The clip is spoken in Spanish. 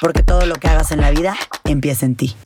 porque todo lo que hagas en la vida empieza en ti.